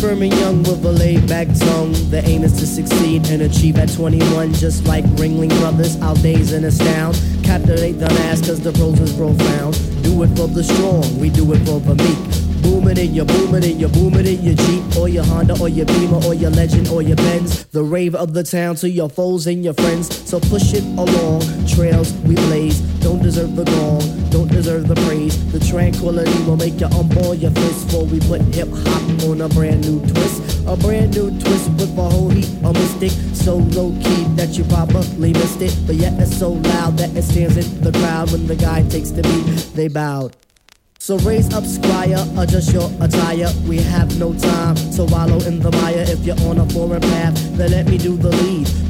firm, and young with a laid back tongue. The aim is to succeed and achieve at 21, just like Ringling Brothers. Our days in astound. Captivate the mass, cause the pros is profound. Do it for the strong, we do it for the meek. Booming in your booming in your booming in your Jeep or your Honda or your Beamer or your Legend or your Benz. The rave of the town to your foes and your friends. So push it along. Trails we blaze. Don't deserve the gong. Don't deserve the praise. The tranquility will make you unball your fist before we put hip hop on a brand new twist. A brand new twist with a whole heap of mystic. So low key that you probably missed it. But yet it's so loud that it stands in the crowd when the guy takes the beat. They bowed. So raise up, squire, adjust your attire. We have no time to wallow in the mire. If you're on a foreign path, then let me do the lead.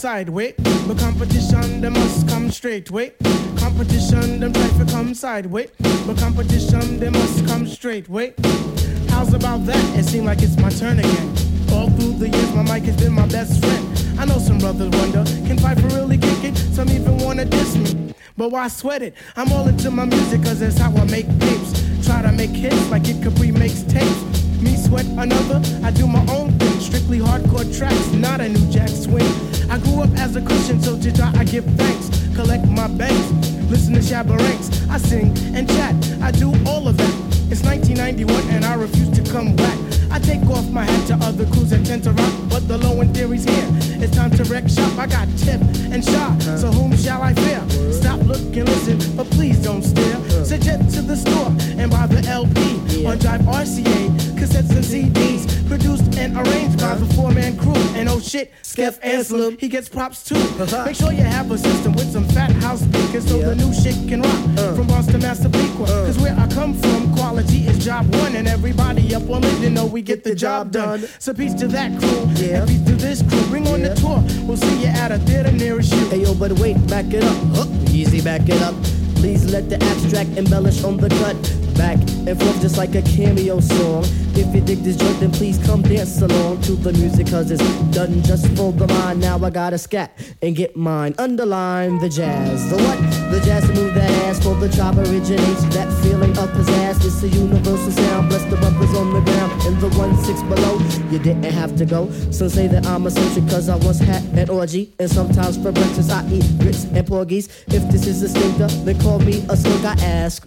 Sideways. But competition, they must come straight way. Competition, them try to come sideways. But competition, they must come straight way. How's about that? It seems like it's my turn again. All through the years, my mic has been my best friend. I know some brothers wonder, can Phife really kick it? Some even wanna diss me. But why sweat it? I'm all into my music, cause that's how I make tapes. Try to make hits like it Capri makes tapes. Me sweat another, I do my own thing. Strictly hardcore tracks, not a new jack swing. I grew up as a Christian, so to try I give thanks. Collect my banks, listen to Shabba Ranks. I sing and chat, I do all of that. It's 1991 and I refuse to come back. I take off my hat to other crews that tend to rock, but the low end theory's here. It's time to wreck shop. I got tip and shot, so whom shall I fear? Stop, look, and listen, but please don't stare. Suggest to the store and buy the LP on Jive RCA, cassettes and CDs, produced and arranged by the four-man crew. And oh shit, Skeff Anselm, he gets props too. Uh-huh. Make sure you have a system with some fat house speakers so the new shit can rock. Uh. From Boston, Massapequa, uh. cause where I come from, quality is job one, and everybody up on it, you know we get the job done. So peace to that crew, and peace to this crew. On the tour, we'll see you at a theater nearest you. Hey yo, but wait, back it up. Huh, easy, back it up. Please let the abstract embellish on the cut. Back and forth just like a cameo song. If you dig this joint, then please come dance along to the music, cause it's done just for the mind. Now I gotta scat and get mine. Underline the jazz. The what? The jazz to move that ass for the chop originates. That feeling of pizzazz. It's a universal sound. Bless the brothers on the ground and the one six below. You didn't have to go. Some say that I'm eccentric cause I once had an orgy. And sometimes for breakfast I eat grits and porgies. If this is a stinker, then call me a slug. I ask.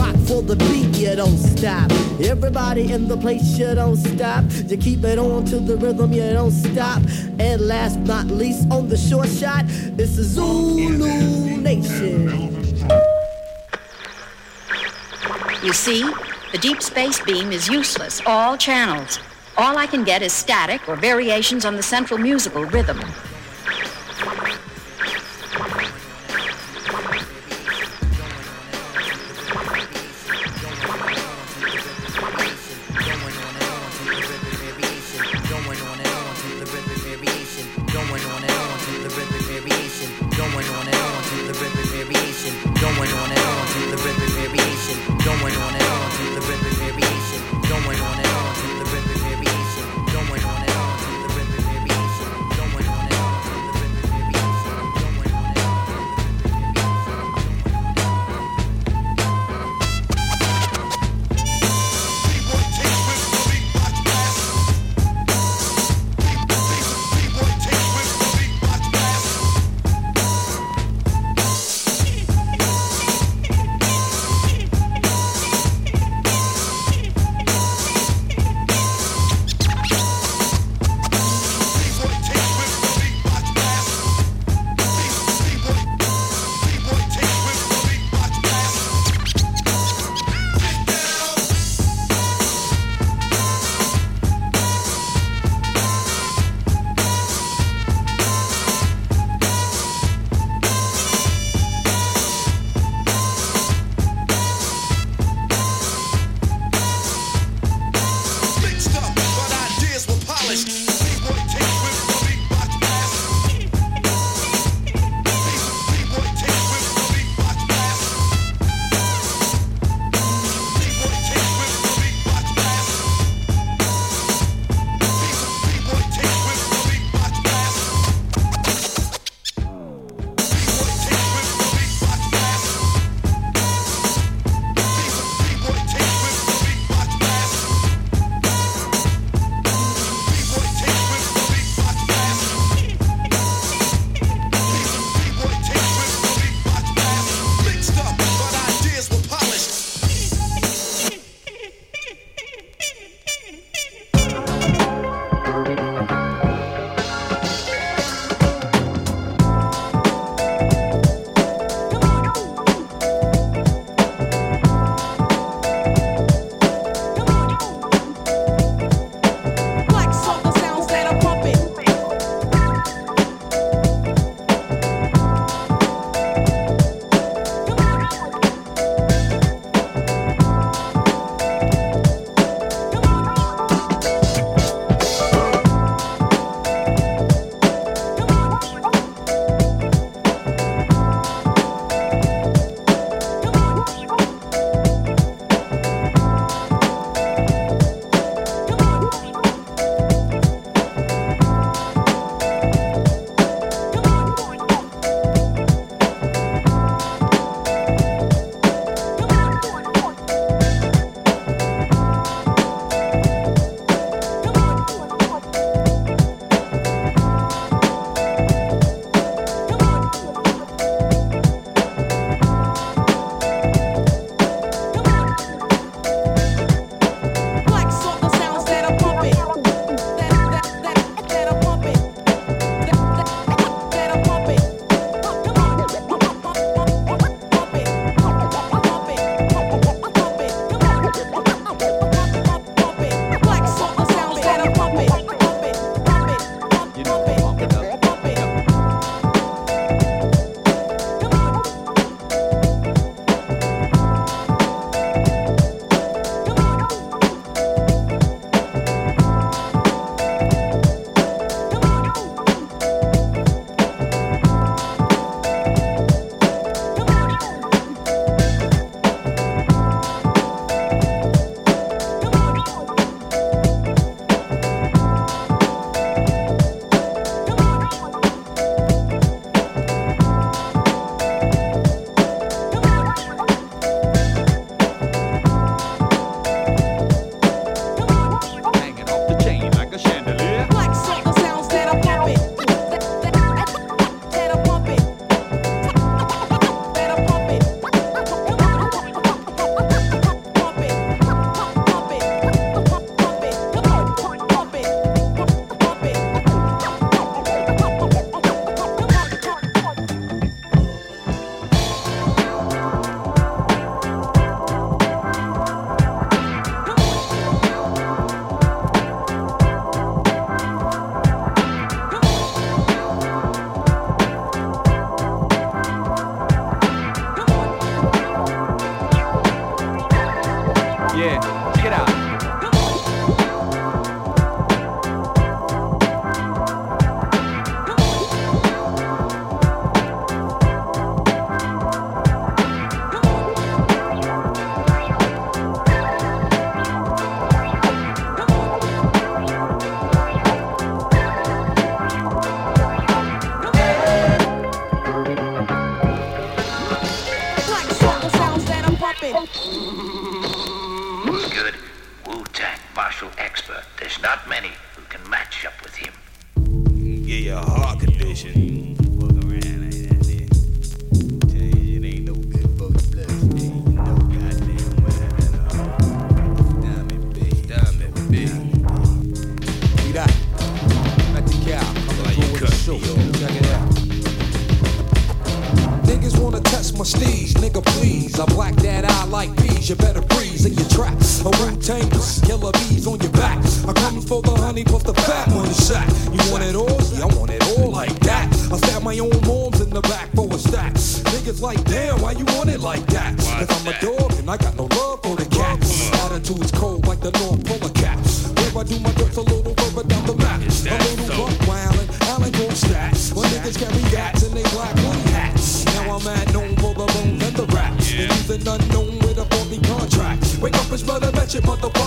rock for the beat, you don't stop. Everybody in the place, you don't stop. You keep it on to the rhythm, you don't stop. And last not least, on the short shot, Zulu Nation. You see, the deep space beam is useless, all channels. All I can get is static or variations on the central musical rhythm.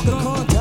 the contact.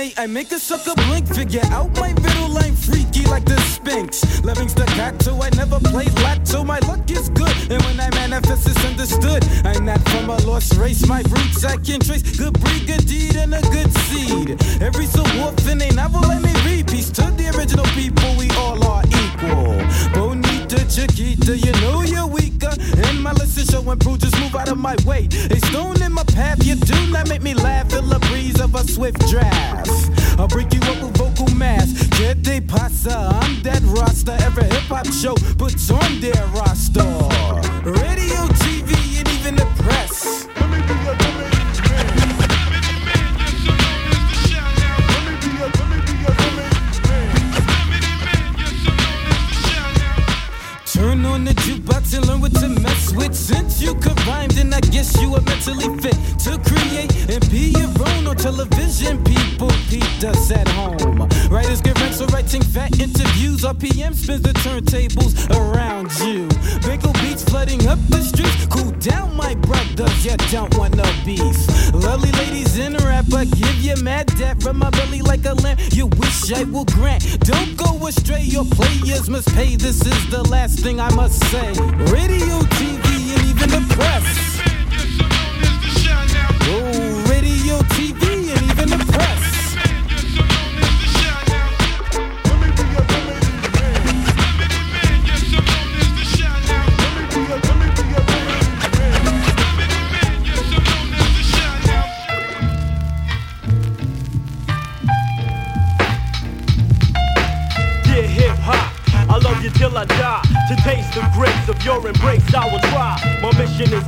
I make a sucker blink. Figure out my riddle line freaky like the Sphinx. Loving staccato, I never played lacto. My luck is good, and when I manifest, it's understood. I'm not from a lost race, my roots I can trace. Good breed, good deed, and a good seed. Every so often, a never let me read. Peace to the original people, we all are equal. Chiquita, you know you're weaker. And my lesson show improve, just move out of my way. A stone in my path, you do not make me laugh. Feel the breeze of a swift draft. I'll break you up with vocal mass. Get they pasa, I'm that roster. Every hip hop show puts on their roster. Radio, TV, and learn what to mess with. Since you could rhyme, then I guess you are mentally fit to create and be your own on television. People peeped us at home. Writers get rent, so writing fat interviews. RPM spins the turntables around you. Bagel beats flooding up the streets. Cool down, my brothers, you don't want no beef. Lovely ladies in rap, I give you mad dap. Rub my belly like a lamp. You wish I will grant. Don't go astray, your players must pay. This is the last thing I must say. Radio, TV, and even the press. Oh, radio, TV,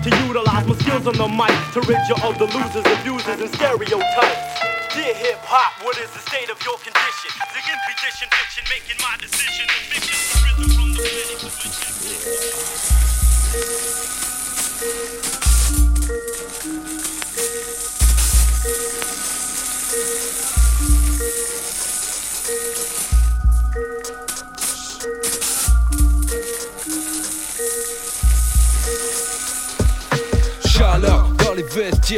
to utilize my skills on the mic to rid you of the losers, abusers, and stereotypes. Dear hip hop, what is the state of your condition? The imposition, fiction, making my decision. Fiction, rhythm from the beginning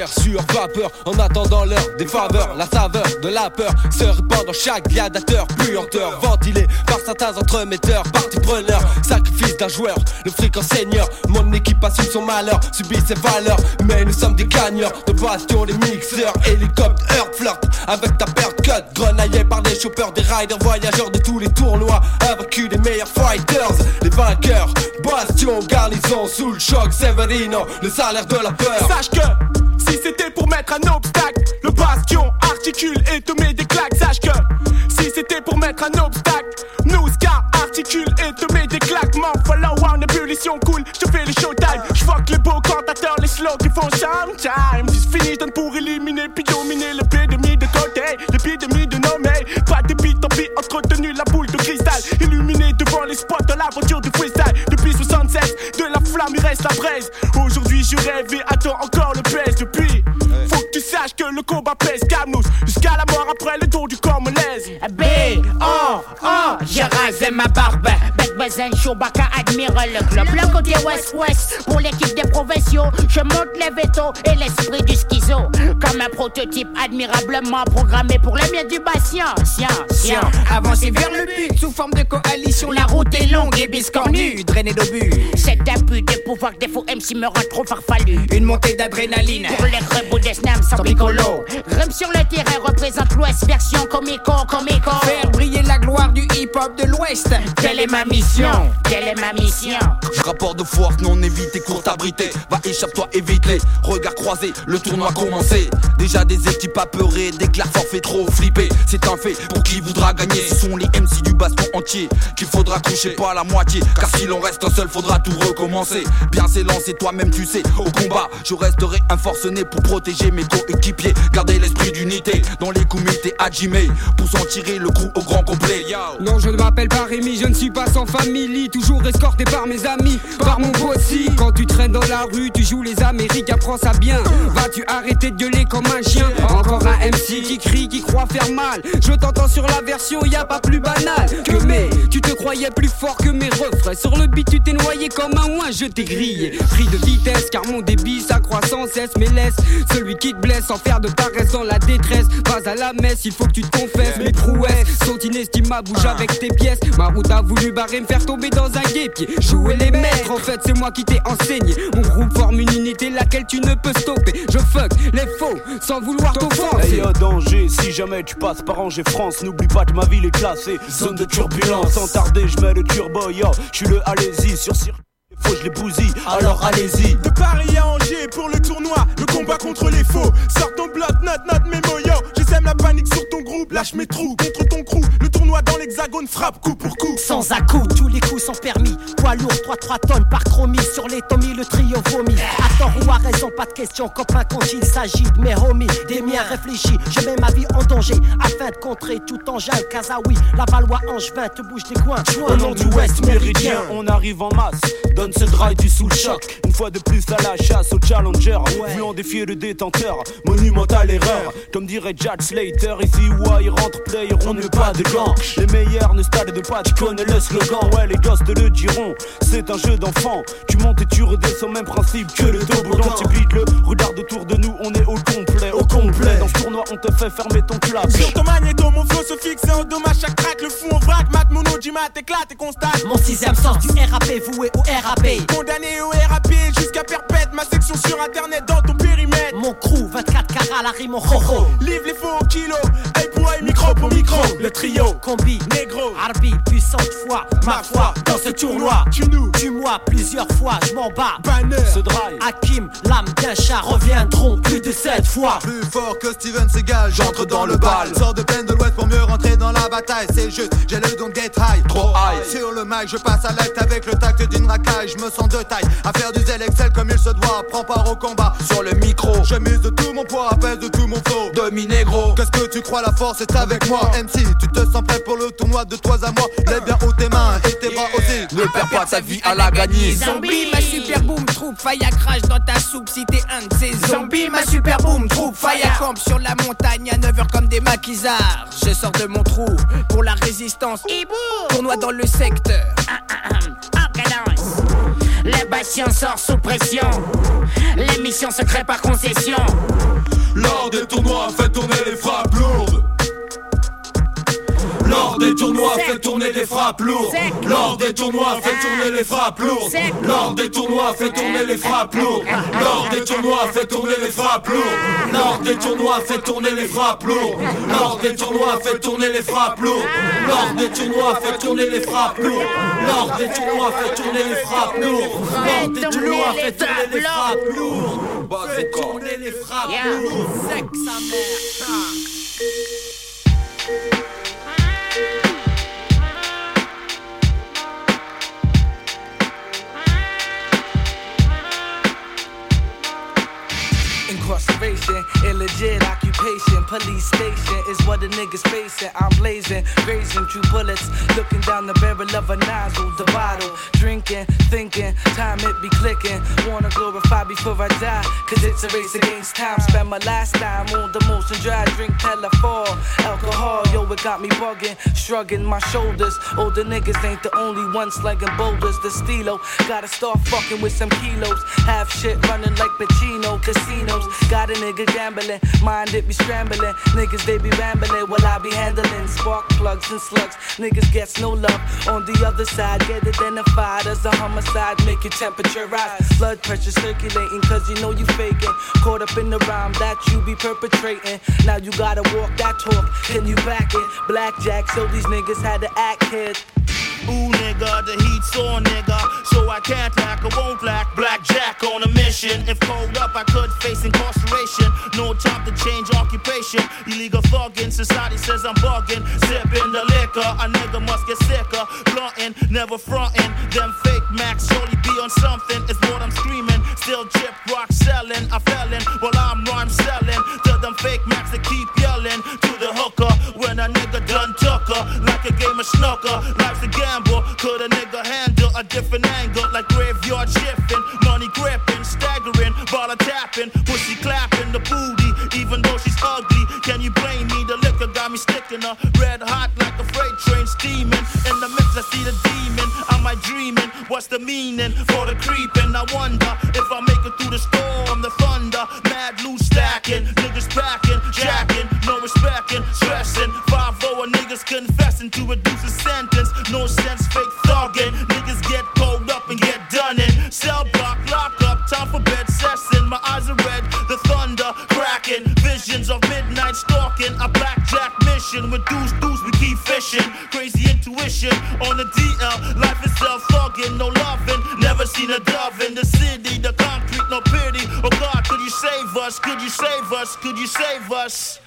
sur vapeur En attendant l'heure des faveurs La saveur de la peur se répand dans chaque gladiateur Puanteur ventilé par certains entremetteurs Partie preneur, sacrifice d'un joueur Le fric en seigneur, mon équipe assume son malheur Subit ses valeurs, mais nous sommes des gagneurs De bastion, des mixeurs, hélicoptères Flirt avec ta perte cut Grenaillé par des choppers, des riders Voyageurs de tous les tournois Invaincus des meilleurs fighters Les vainqueurs, bastion, garnison Sous le choc, Severino Le salaire de la peur. Sache que si c'était pour mettre un obstacle, le bastion articule et te met des claques. Sache que si c'était pour mettre un obstacle, nous articule et te met des claques. M'en follow en ébullition cool, je fais les showtime. Je fuck les beaux cantateurs, les slow qui font sometime. Si je finis, donne pour éliminer puis dominer l'épidémie de côté, l'épidémie de nommer. Pas de beat, tant pis, entretenu la boule de cristal. Illuminé devant les spots de la voiture du freestyle. Flamme il reste la braise. Aujourd'hui je rêve et attends encore le pèse depuis. Faut que tu saches que le combat pèse Camous Jusqu'à la mort après le tour du corps me laisse. B, O, O, j'ai rasé ma barbe. Bec Bazen, Chewbacca admire le club. Le côté West-West, pour l'équipe des provinciaux. Je monte les vétos et l'esprit du schizo. Comme un prototype admirablement programmé pour les miens du. Sien, sien. Avancer vers le but sous forme de coalition. La route est longue et biscornue, drainée d'obus. Cet abus de pouvoir des faux MC me rend trop farfelu. Une montée d'adrénaline. Pour les rebous des snams sans piccolo. Rime sur le terrain représente l'Ouest, version comico, comico. Faire briller la gloire du hip-hop de l'Ouest. Telle est ma mission? Mission. Quelle est ma mission? Rapport de force non évité, court abrité. Va échappe-toi, évite-les. Regard croisé, le tournoi commencé. Déjà des équipes apeurées, déclare forfait trop flippé. C'est un fait pour qui voudra gagner. Ce sont les MC du baston entier qu'il faudra coucher, pas la moitié. Car si l'on reste un seul, faudra tout recommencer. Bien s'élancer, toi-même tu sais, au combat. Je resterai un forcené pour protéger mes coéquipiers. Garder l'esprit d'unité dans les comités Hajime pour s'en tirer le coup au grand complet. Non, je ne m'appelle pas Rémi, je ne suis pas sans Toujours escorté par mes amis, par mon bossy. Quand tu traînes dans la rue, tu joues les Amériques, apprends ça bien. Vas-tu arrêter de gueuler comme un chien? Encore un MC qui crie, qui croit faire mal. Je t'entends sur la version, y a pas plus banal que mais. Tu te croyais plus fort que mes refrains. Sur le beat, tu t'es noyé comme un oin, je t'ai grillé. Pris de vitesse, car mon débit s'accroît sans cesse. Mais laisse celui qui te blesse sans faire de paresse dans la détresse. Vas à la messe, il faut que tu te confesses. Mes prouesses sont inestimables, bouge avec tes pièces. Ma route a voulu barrer, me faire tomber dans un guépier. Jouer les maîtres, en fait, c'est moi qui t'ai enseigné. Mon groupe forme une unité laquelle tu ne peux stopper. Je fuck les faux sans vouloir t'offenser. Hey, danger, si jamais tu passes par Angers France, n'oublie pas que ma ville est classée. Zone de turbulence, sans tarder, je mets le turbo, yo. Je suis le allez-y sur circuit. Faut je les bousille, alors allez-y. De Paris à Angers pour le tournoi, le combat contre les faux. Sors ton bloc, note, note, mémo, yo. Je sème la panique sur ton groupe, lâche mes trous contre ton crew. Tournoi dans l'hexagone frappe coup pour coup. Sans à coup, tous les coups sont permis. Poids lourd, 3-3 tonnes par chromie. Sur les tomis, le trio vomit. À tort ou à raison, pas de question, copain, quand il s'agit de mes homies, des miens réfléchis. Je mets ma vie en danger afin de contrer tout engin. Kazaoui, la Valois, Angevin, te bouge des coins. Au nom du Ouest méridien, on arrive en masse. Donne ce drive du sous le choc. Une fois de plus à la chasse au challenger. Voulant défier le détenteur, monumentale erreur. Comme dirait Jack Slater, ici où il rentre player, on ne met pas de gants. Les meilleurs ne stade de pas, tu connais le slogan. Ouais, les gosses de le diront, c'est un jeu d'enfant. Tu montes et tu redescends, même principe que le toboggan. Tu bides le, regarde autour de nous, on est au complet, au complet. Dans ce tournoi, on te fait fermer ton clap. Sur ton magnéto, mon flow se fixe et en dommage chaque track. Le fou en vrac, mat, mono, mat, éclate et constate. Mon sixième sort du RAP voué au RAP. Condamné au RAP jusqu'à perpète, ma section sur internet dans ton périmètre. Mon crew, 24 carats, la rime en ho Livre les faux au kilo, hey pour hey, micro pour micro. Le trio, négro, arbi, puissante foi, ma foi dans ce tournoi. Tu nous, tu moi plusieurs fois, je m'en bats. Banner, ce drive. Hakim, l'âme d'un chat reviendront plus de sept fois. Plus fort que Steven Seagal, j'entre dans le bal. Sors de peine de l'ouest pour mieux rentrer dans la bataille. C'est juste, j'ai le don get high. Trop high. Sur le mic, je passe à l'acte avec le tact d'une racaille. Je me sens de taille à faire du zèle Excel comme il se doit. Prends part au combat. Sur le micro, je mise de tout mon poids, pèse de tout mon flow. Demi-négro, qu'est-ce que tu crois, la force est avec moi. MC, tu te sens prêt pour le tournoi de toi à moi. Lève bien haut tes mains et tes bras aussi. Ne perds pas ta vie à la gagner. Zombie, ma super boom troupe, fire crash dans ta soupe si t'es un de ces zombies. Ma super boom troupe, fire camp sur la montagne à 9h comme des maquisards. Je sors de mon trou pour la résistance. Tournoi dans le secteur. Les patients sortent sous pression. L'émission se crée par concession. Lors des tournois, fait tourner les frappes lourdes. Lors des tournois, fait tourner les frappes lourdes. Lors des tournois, fait tourner les frappes lourdes. Lors des tournois, fait tourner les frappes lourdes. Lors des tournois, fait tourner les frappes lourdes. Lors des tournois, fait tourner les frappes lourdes. Lors des tournois, fait tourner les frappes lourdes. Lors des tournois, fait tourner les frappes lourdes. Lors des tournois, fait tourner les frappes lourdes. Lors des tournois, fait tourner les frappes lourdes. Fait tourner les frappes lourdes. Sa mère. Incarceration, illegit occupation, police station is what the niggas facing. I'm blazing, grazing true bullets, looking down the barrel of a nozzle, the bottle, drinking, thinking, time it be clicking. Wanna glorify before I die, cause it's a race against time. Spend my last time on the motion dry, drink telephone, alcohol, yo, it got me bugging, shrugging my shoulders. Older niggas ain't the only ones slanging boulders. The stilo, gotta start fucking with some kilos. Half shit running like Pacino, casinos. Got a nigga gambling, mind it be scrambling. Niggas they be rambling while I be handling spark plugs and slugs. Niggas gets no love on the other side. Get identified as a homicide, make your temperature rise. Blood pressure circulating, cause you know you faking. Caught up in the rhyme that you be perpetrating. Now you gotta walk that talk, can you back it? Blackjack, so these niggas had to act kid. Ooh, nigga, the heat's on, nigga. So I can't lack, I won't lack. Blackjack on a mission. If cold up, I could face incarceration. Occupation. Illegal thugging, society says I'm bugging. Sipping the liquor, a nigga must get sicker. Blunting, never fronting. Them fake max surely be on something. It's what I'm screaming. Still chip rock selling. I felon while I'm rhyme selling. To them fake max that keep yelling. To the hooker when a nigga done took her. Like a game of snooker. Life's a gamble. Could a nigga handle a different angle? Like graveyard shifting. Me. Red hot like a freight train steaming. In the mix, I see the demon. Am I dreaming? What's the meaning for the creeping? I wonder if I make it through the storm, the thunder. Mad loose stacking. Niggas packing, jacking. No respecting, stressing. 5 a niggas confessing to reduce a sentence. No sense fake thugging. Niggas get cold up and get done in. Cell block, lock up, time for bed session. My eyes are red, the thunder cracking. Visions of midnight stalking. Blackjack with deuce deuce, we keep fishing. Crazy intuition on the DL. Life is itself thugging, no loving. Never seen a dove in the city. The concrete, no pity. Oh God, could you save us? Could you save us? Could you save us?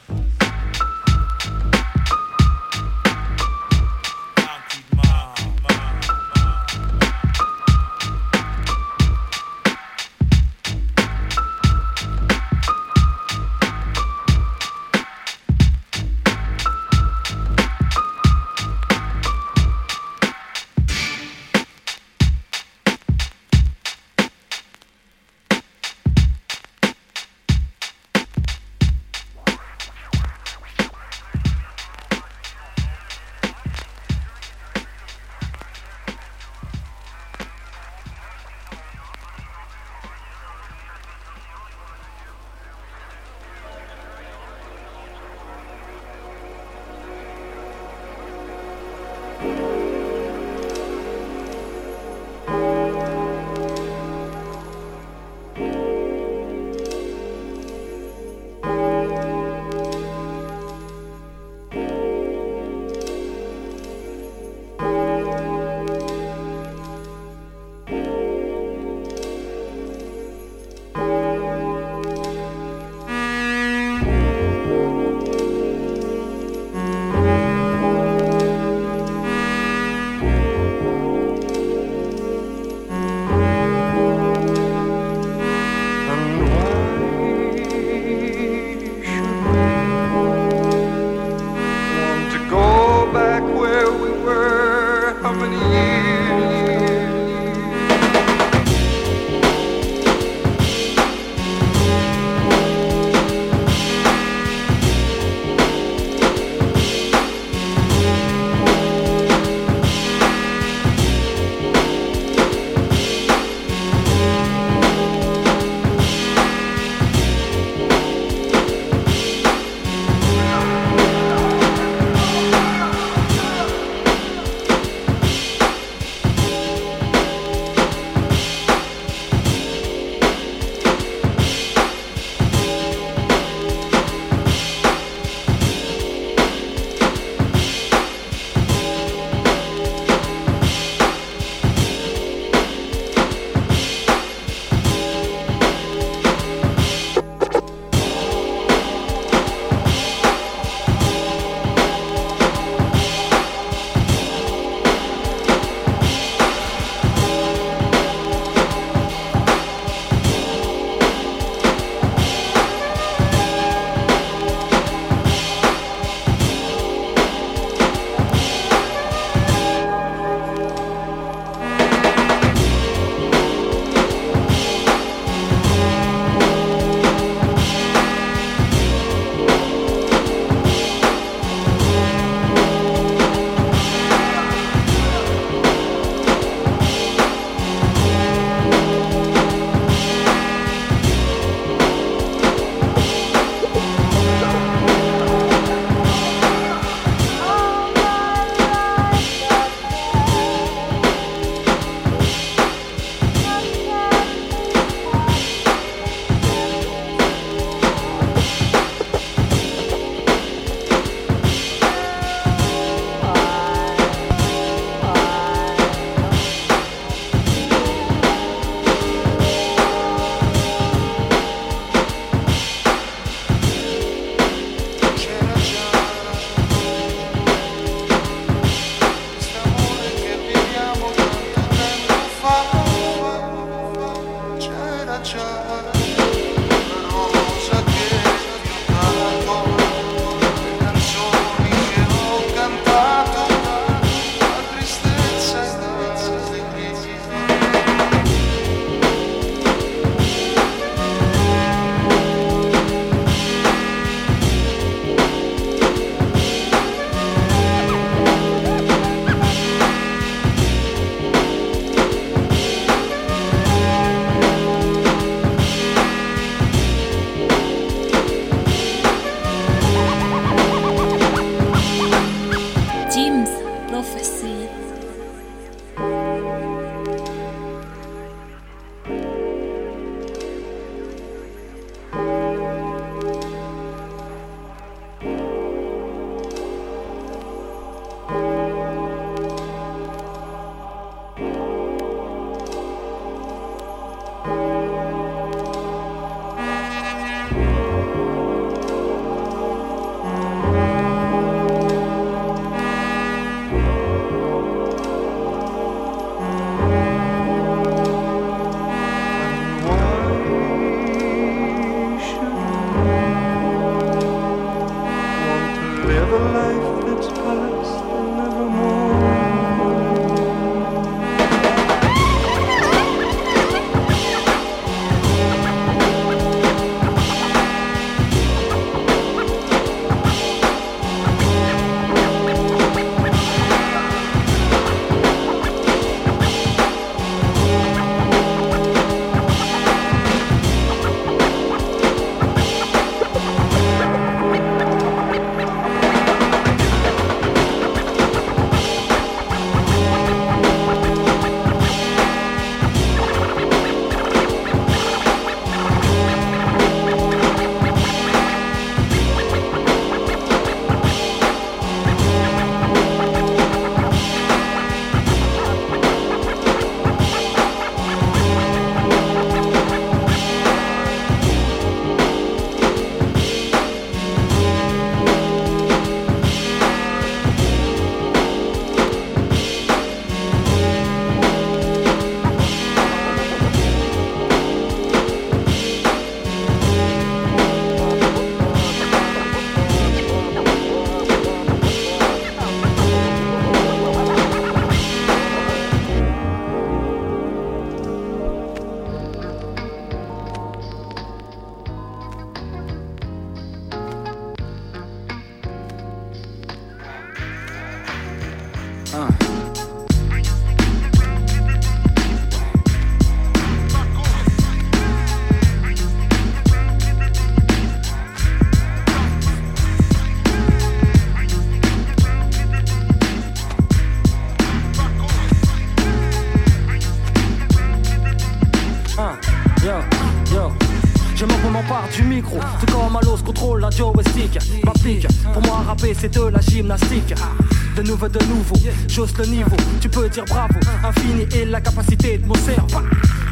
Niveau. Tu peux dire bravo, infini et la capacité de mon cerveau.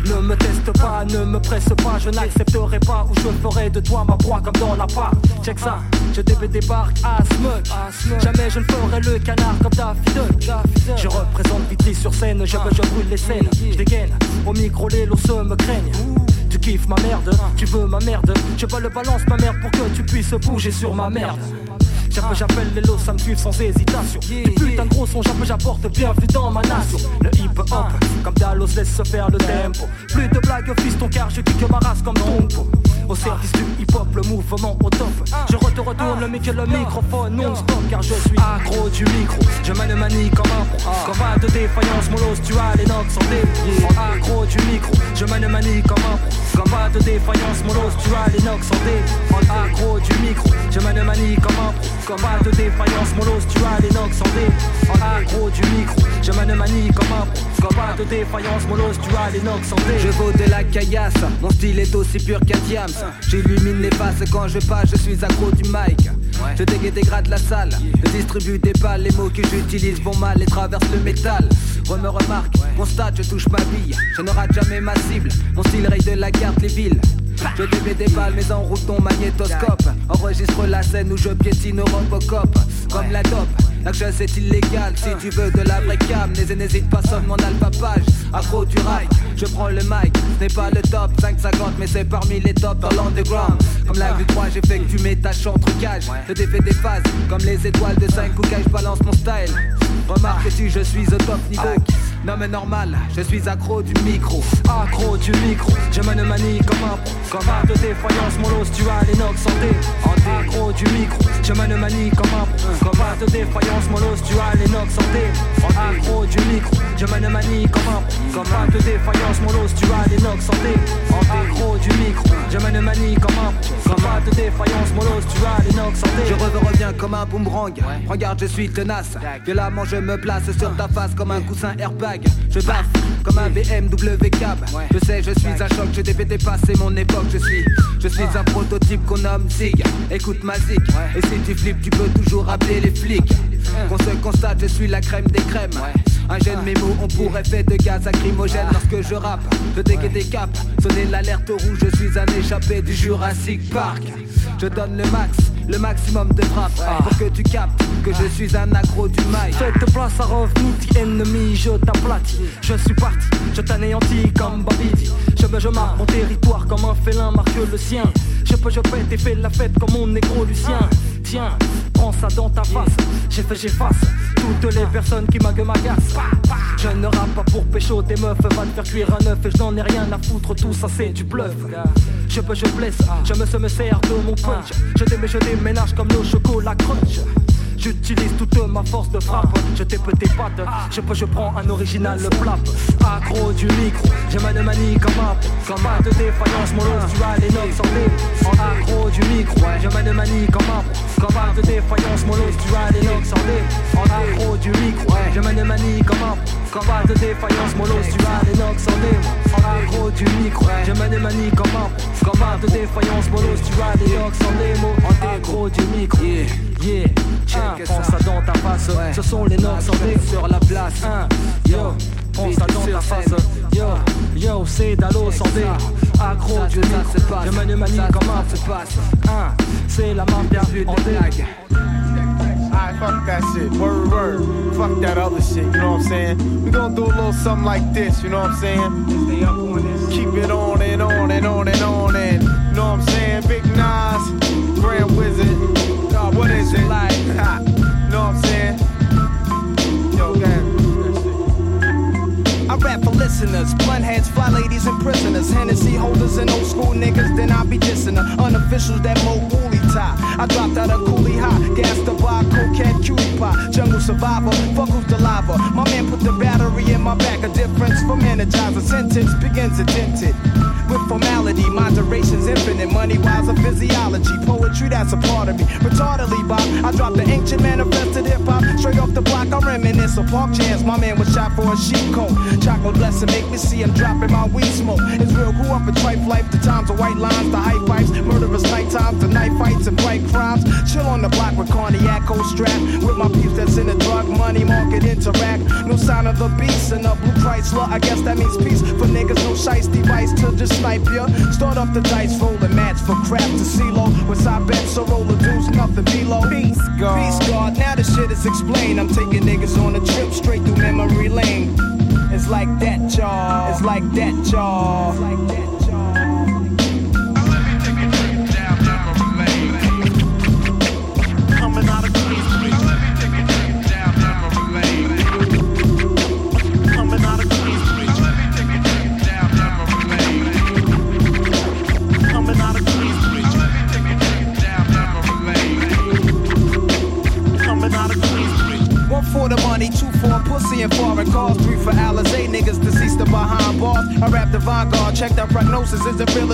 Ne me teste pas, ne me presse pas, je n'accepterai pas ou je ferai de toi ma proie comme dans la part. Check ça, je devais débarque à smug. Jamais je ne ferai le canard comme Daffy Je représente Vitry sur scène, je, je brûle les scènes. Je dégaine, au micro les lots me craignent. Tu kiffes ma merde, tu veux ma merde. Je pas le balance ma merde pour que tu puisses bouger sur ma merde. J'appelle les lots, ça me sans hésitation. Yeah, putain de gros son, j'apporte bienvenue dans ma nation. Le hip hop, comme Dallos laisse se faire le tempo. Plus de blagues, ton car je kick ma race comme ton au service du hip-hop, le mouvement au top. Je te retourne le mic et le microphone non-stop car je suis accro du micro. Je mène manie comme un pro. Comme pas de défaillance, mon os, tu as les notes sont dépliées. Accro du micro, je mène manie comme un pro. Comme pas de défaillance, mon os, tu as les notes sont dépliées. Accro du micro, je mène manie comme un pro. Comme pas de défaillance, mon os, tu as les notes sont dépliées. Accro du micro, je mène manie comme un pro. Comme pas de défaillance, mon os, tu as les notes sont dépliées. Je vaux de la caillasse, mon style est aussi pur qu'un diams. J'illumine les faces quand je passe, je suis accro du mic. Je dégue dégrade la salle, je distribue des balles, les mots que j'utilise vont mal et traversent le métal. On me remarque, constate, je touche ma bille, je ne rate jamais ma cible, mon style raye de la carte, les villes. Je dévais des balles mais en route ton magnétoscope. Enregistre la scène où je piétine Robocop. Comme la dope, l'action c'est illégal. Si tu veux de la vraie cam, n'hésite pas sur mon alpapage. Accro du rail, je prends le mic. Ce n'est pas le top 550 mais c'est parmi les tops dans l'underground. Comme la vue 3 j'effectue mes tâches entre cages. Je défais des phases comme les étoiles de 5 ou je balance mon style. Remarque si je suis au top niveau non mais normal, je suis accro du micro. Accro du micro, je mène manie comme un pro. Comme un de défaillance, mon os, tu as l'inox santé Accro du micro, je mène manie comme un pro. Comme un de défaillance, mon os, tu as l'inox santé Accro du micro, je mène manie comme un pro. Comme un de défaillance, mon os, tu as l'inox santé Accro du micro, je mène manie comme un pro. Comme un de défaillance, mon os, tu as l'inox santé Je reviens comme un boomerang. Regarde, je suis tenace. Violemment, je me place sur ta face comme un coussin airbag je baffe comme un BMW cab. Je sais, je suis un choc, je devais dépasser mon époque. Je suis, je suis un prototype qu'on nomme Zig. Écoute ma zig, et si tu flippes, tu peux toujours appeler les flics. Qu'on se constate, je suis la crème des crèmes. Un jeune mémo, on pourrait faire de gaz lacrymogène lorsque je rappe. Je dégué des caps, sonner l'alerte rouge, je suis un échappé du Jurassic Park. Je donne le max, le maximum de frappe pour que tu captes que je suis un accro du mail. Faites place à revenir, ennemi, je t'aplatis. Je suis parti, je t'anéantis comme Babidi. Je me je marque mon territoire comme un félin marque le sien. Je peux, je pète et fais la fête comme mon négro Lucien. Tiens, prends ça dans ta face. J'ai fait, j'efface toutes les personnes qui m'agacent. Je ne rappe pas pour pécho des meufs, va te faire cuire un œuf et je n'en ai rien à foutre, tout ça c'est du bluff. Je peux, je blesse, je me se me sers de mon punch. Je démets, je déménage comme le chocolat crunch. J'utilise toute ma force de frappe. Je t'ai tes pattes. Je peux, je prends un original le plap. Accro du micro, j'ai ma manie comme app. Comme pas de défaillance, mon tu as les notes en En accro du micro, j'ai ma manie comme app. Comme pas de défaillance, mon tu as les notes en En accro du micro, j'ai ma manie comme app. Comme pas de défaillance, mon tu as les notes en En accro du micro, j'ai ma manie comme app. Pas de défaillance, mon lot tu as les notes en démo. En accro du micro, yeah, yeah. Check prends ça dans ta face. Ce sont les notes sur la place. Yo, prends ça dans ta face. Yo, yo, c'est Dalo santé. Accro du micro. Je mène manie comme un se passe. C'est la mafia en blague. Alright, fuck that shit. Word, word. Fuck that other shit, you know what I'm saying? We gonna do a little something like this, you know what I'm saying? Keep it on and on and on and on and, know what I'm saying? Big Nas, Grand Wizard. God, what is it like? Know what I'm saying? Yo, I rap for listeners, blunt heads, fly ladies, and prisoners. Hennessy holders and old school niggas, then I be dissing her. Unofficials that mo woolly tie. I dropped out of coolie high, gas the bar, cocaine, cutie pie. Jungle survivor, fuck who's the lava. My man put the in my back, a difference from energizer. Sentence begins dented with formality. Moderation's infinite, money wise of physiology. Poetry, that's a part of me. Retardedly, Bob, I dropped the ancient manifested hip hop. Straight off the block, I reminisce of park chance. My man was shot for a sheep coat. Chocolate blessing make me see I'm dropping my weed smoke. It's real, grew up in tripe life. The times of white lines, the high pipes, murderous night times, the night fights and bright crimes. Chill on the block with cognac, cold strap. With my peeps that's in the drug money market interact. No sign of the beast and a blue Chrysler. I guess that means peace for niggas. No shice device to just snipe ya. Start off the dice, roll the match for crap to CeeLo. With side bets, so roll the deuce, nothing below. Peace, God. Peace, God. Now the shit is explained. I'm taking niggas on a trip straight through memory lane. It's like that, y'all. It's like that, y'all. It's like that. for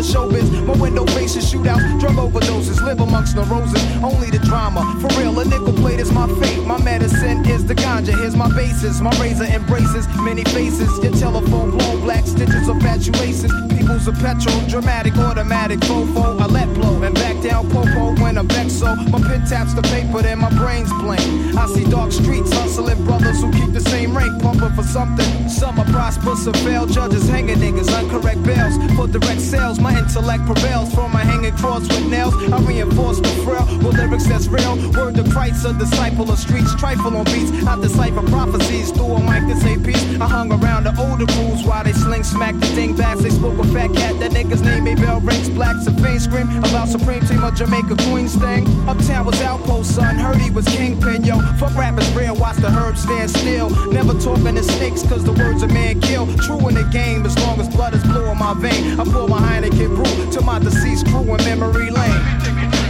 real showbiz? My window faces shootouts, drug overdoses, live amongst the roses, only the drama. For real, a nickel plate is my fate, my ganja. Here's my basis, my razor embraces many faces. Your telephone blown, black stitches of fatuations. People's a petrol, dramatic, automatic, fofo. I let blow and back down popo when I'm. So my pen taps the paper, then my brain's blank. I see dark streets, hustling brothers who keep the same rank, pumping for something. Some are prosperous some fail. Judges hanging niggas, uncorrect bails. For direct sales, my intellect prevails. From my hanging cross with nails, I reinforce the frail with lyrics that's real. Word to Christ, a disciple of streets, trifle on beats. I decipher prophecies through a mic to say peace. I hung around the older crews while they sling smack the thing back. They spoke a fat cat, that nigga's name, a bell rings black. Some fiend scream about Supreme Team of Jamaica Queen's thing. Uptown was outpost, son. Heard he was kingpin, yo. Fuck rappers real, watch the herbs stand still. Never talking to snakes, cause the words a man kill. True in the game, as long as blood is blue in my vein. I pour my Heineken brew to my deceased crew in memory lane.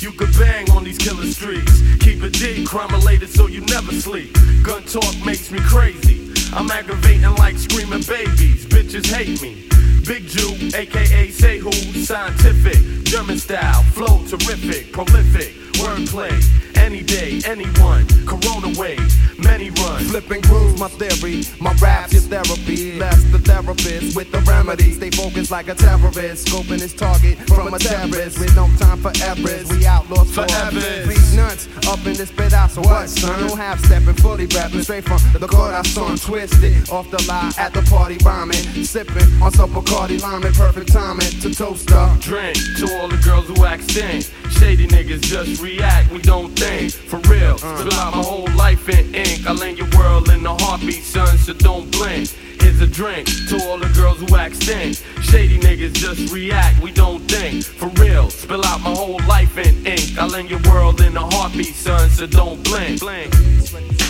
You could bang on these killer streets. Keep it deep, crime related so you never sleep. Gun talk makes me crazy. I'm aggravating like screaming babies. Bitches hate me. Big Jew, aka say who, scientific, German style, flow terrific, prolific, wordplay, any day, anyone, Corona wave, many run. Flipping grooves, my theory, my rap's your therapy. Less the therapist with the remedy. Stay focused like a terrorist, scoping his target from a terrorist with no time for errors. We outlaws forever. Beat nuts up in this bed out, so what, son? No half stepping, fully rapping straight from the corazon, twisted off the lie at the party bombing, sipping on some Bacardi lime perfect timing to toast up. Drink to all the girls who act stink. Shady niggas just react, we don't think. For real, uh. spill out my whole life in ink. I land your world in a heartbeat, son, so don't blink. Here's a drink to all the girls who act stink. Shady niggas just react, we don't think. For real, spill out my whole life in ink. I land your world in a heartbeat, son, so don't blink. blink.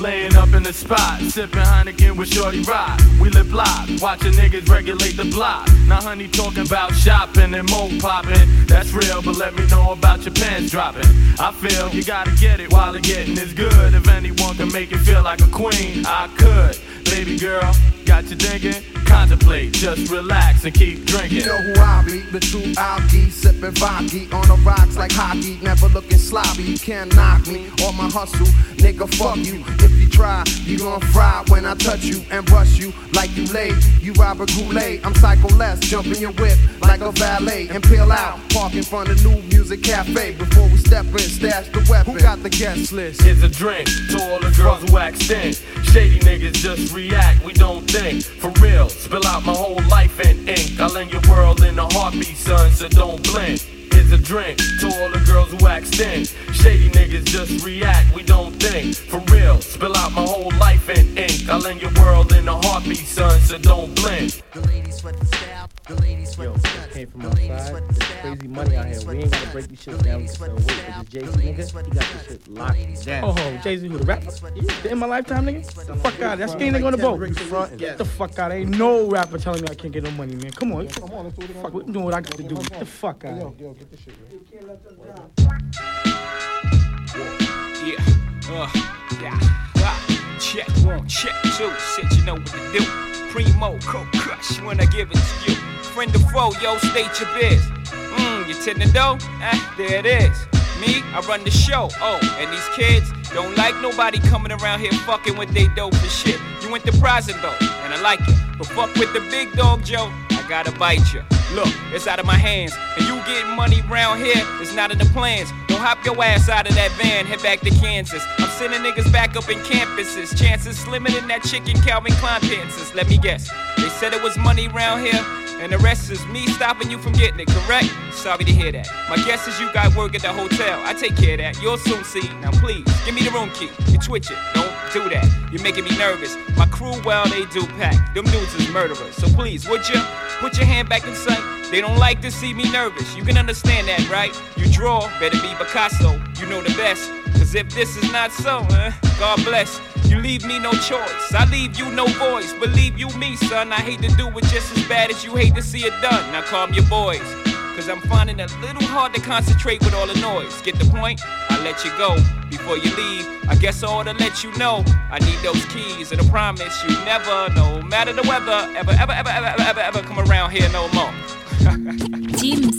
Laying up in the spot, sipping Heineken with Shorty Rock. We live live, watching niggas regulate the block. Now, honey, talking about shopping and mo popping. That's real, but let me know about your pants dropping. I feel you gotta get it while the getting is good. If anyone can make it feel like a queen, I could. Baby girl, got you thinking? Contemplate, just relax and keep drinking. You know who I be, the true alky, sipping vodka on the rocks like hockey, never looking sloppy. Can't knock me on my hustle, nigga. Fuck you. If you try, you gon' fry when I touch you and brush you like you late. You Robert Goulet, I'm psycho less, jump in your whip like a valet and peel out. Park in front of New Music Cafe before we step in, stash the weapon. Who got the guest list? Here's a drink to all the girls who act stink. Shady niggas just react, we don't think. For real, spill out my whole life in ink. I'll end your world in a heartbeat, son, so don't blink. Here's a drink to all the girls who act stink. Shady niggas just react, we don't think. For real, spill out my whole life in ink. I'll end your world in a heartbeat, son, so don't blink. Yo, I came from outside. There's crazy money out here. We ain't gotta break these shit down. We wait for this Jay Z nigga. He got this shit locked down. Oh, Jay Z, who the rapper? The In My Lifetime nigga? Get the fuck out. That's skinny nigga on the boat. Get the fuck out. Ain't no rapper telling me I can't get no money, man. Come on. Come on, let's do. Fuck, I'm doing what I got to do. Get the fuck out. Yo, yo, get this shit, Yeah. Uh, yeah. Check one, check two. Shit, you know what to do. Primo, cold crush when I give it to you. Friend of foe, yo, state your biz. Mmm, you tend to dough? Eh, there it is. Me, I run the show. Oh, and these kids don't like nobody coming around here fucking with they dope and shit. You went prison though, and I like it. But fuck with the big dog, Joe. Gotta bite you. Look, it's out of my hands. And you getting money round here, it's not in the plans. Don't hop your ass out of that van, head back to Kansas. I'm sending niggas back up in campuses. Chances slimmer than that chicken Calvin Klein pants. Let me guess. They said it was money round here. And the rest is me stopping you from getting it, correct? Sorry to hear that. My guess is you got work at the hotel. I take care of that. You'll soon see. Now please, give me the room key. You twitch it. Don't do that. You're making me nervous. My crew, well, they do pack. Them dudes is murderers. So please, would you put your hand back in sight? They don't like to see me nervous. You can understand that, right? You draw, better be Picasso. You know the best. Cause if this is not so, God bless. You leave me no choice. I leave you no voice. Believe you me, son. I hate to do it just as bad as you hate to see it done. Now calm your boys. Cause I'm finding it a little hard to concentrate with all the noise. Get the point? I let you go before you leave. I guess I ought to let you know I need those keys, and I promise you never, no matter the weather, ever, ever, ever, ever, ever, ever, ever come around here no more. Teams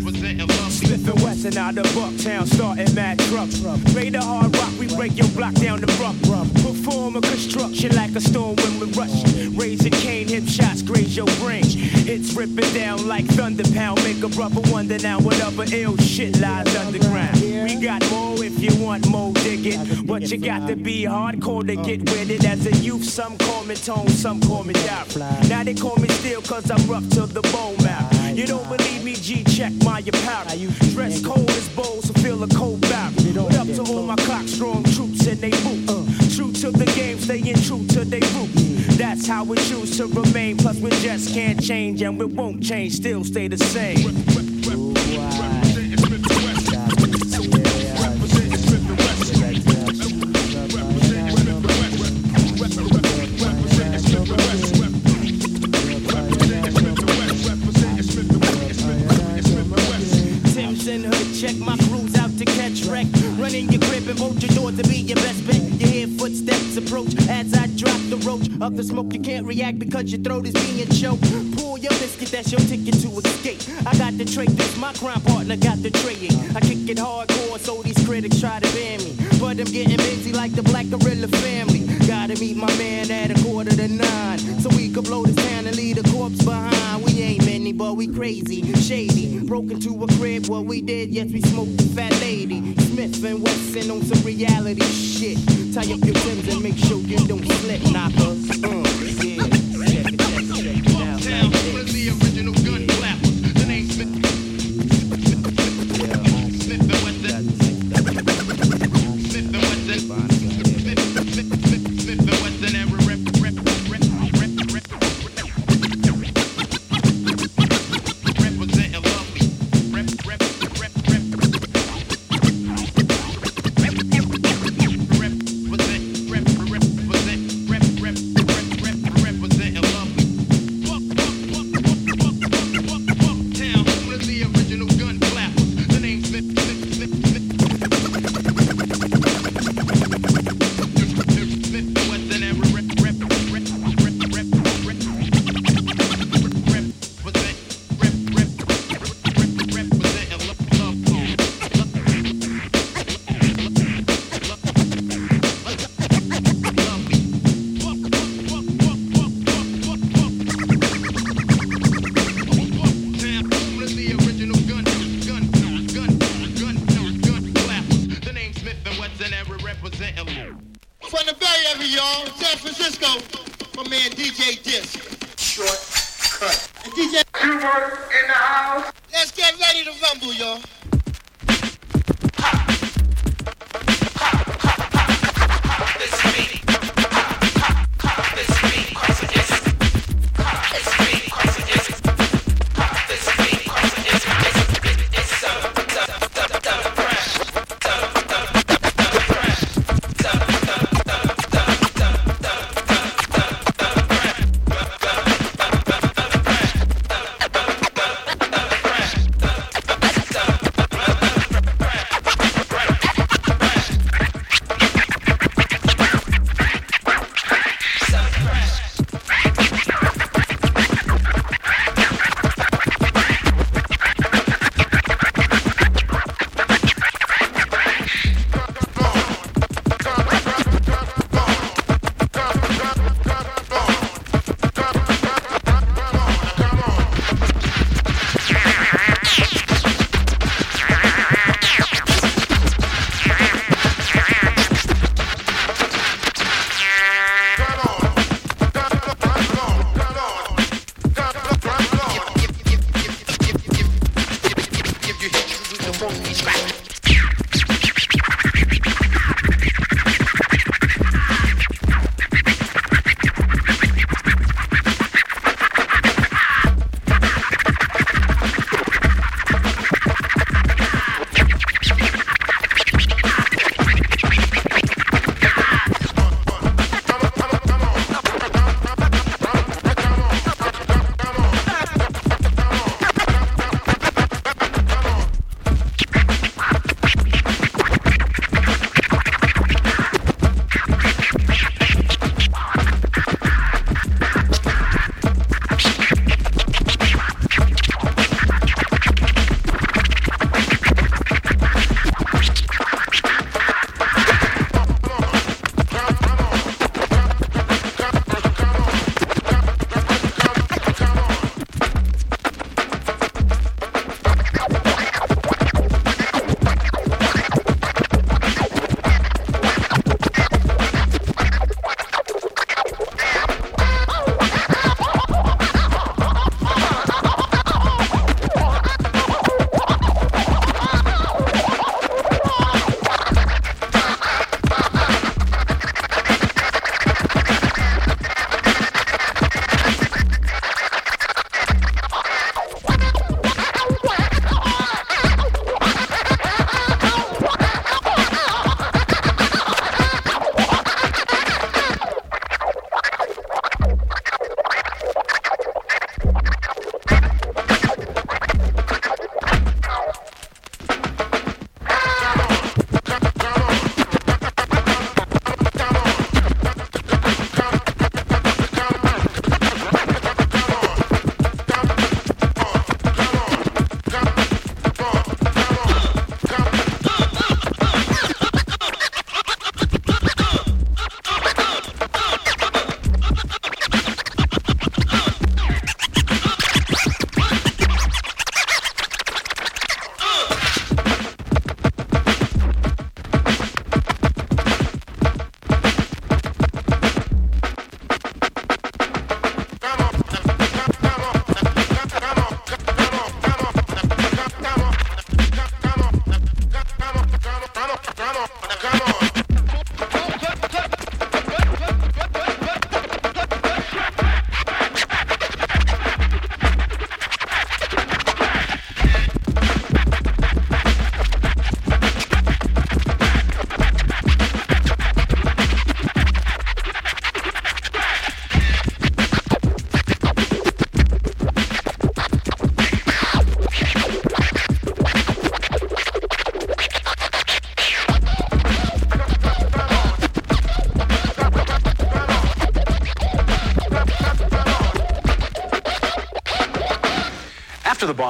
Smith and Wesson out of Bucktown, starting mad truck. Radar hard rock, we break your block down the rough. Perform a construction like a storm when we rush. Raising cane, hip shots, graze your brain. Hits ripping down like thunder pound. Make a brother wonder now what other ill shit lies underground. We got more if you want more digging. But you got to be hardcore to get with it. As a youth, some call me tone, some call me dark. Now they call me steel cause I'm rough to the bone mouth. You don't believe me? G, check my apparel. Dress cold as bowls, so feel a cold barrel. Put up to all my clock strong troops and they boot. True to the game, staying true to they group. That's how we choose to remain. Plus, we just can't change and we won't change, still stay the same. The smoke. You can't react because your throat is being choked. Pull your biscuit, that's your ticket to escape. I got the tray, this my crime partner got the tray. I kick it hardcore, so these critics try to ban me. But I'm getting busy like the Black Gorilla family. Gotta meet my man at a quarter to nine, so we can blow this town and leave the corpse behind. We ain't many, but we crazy, shady. Broke into a crib, what we did, yes, we smoked the fat lady. Smith and Wesson on some reality shit. Tie up your limbs and make sure you don't slip, knockers.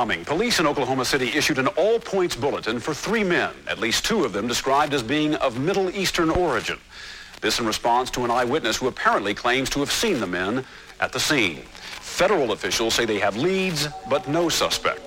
Bombing, police in Oklahoma City issued an all-points bulletin for three men, at least two of them described as being of Middle Eastern origin. This in response to an eyewitness who apparently claims to have seen the men at the scene. Federal officials say they have leads, but no suspects.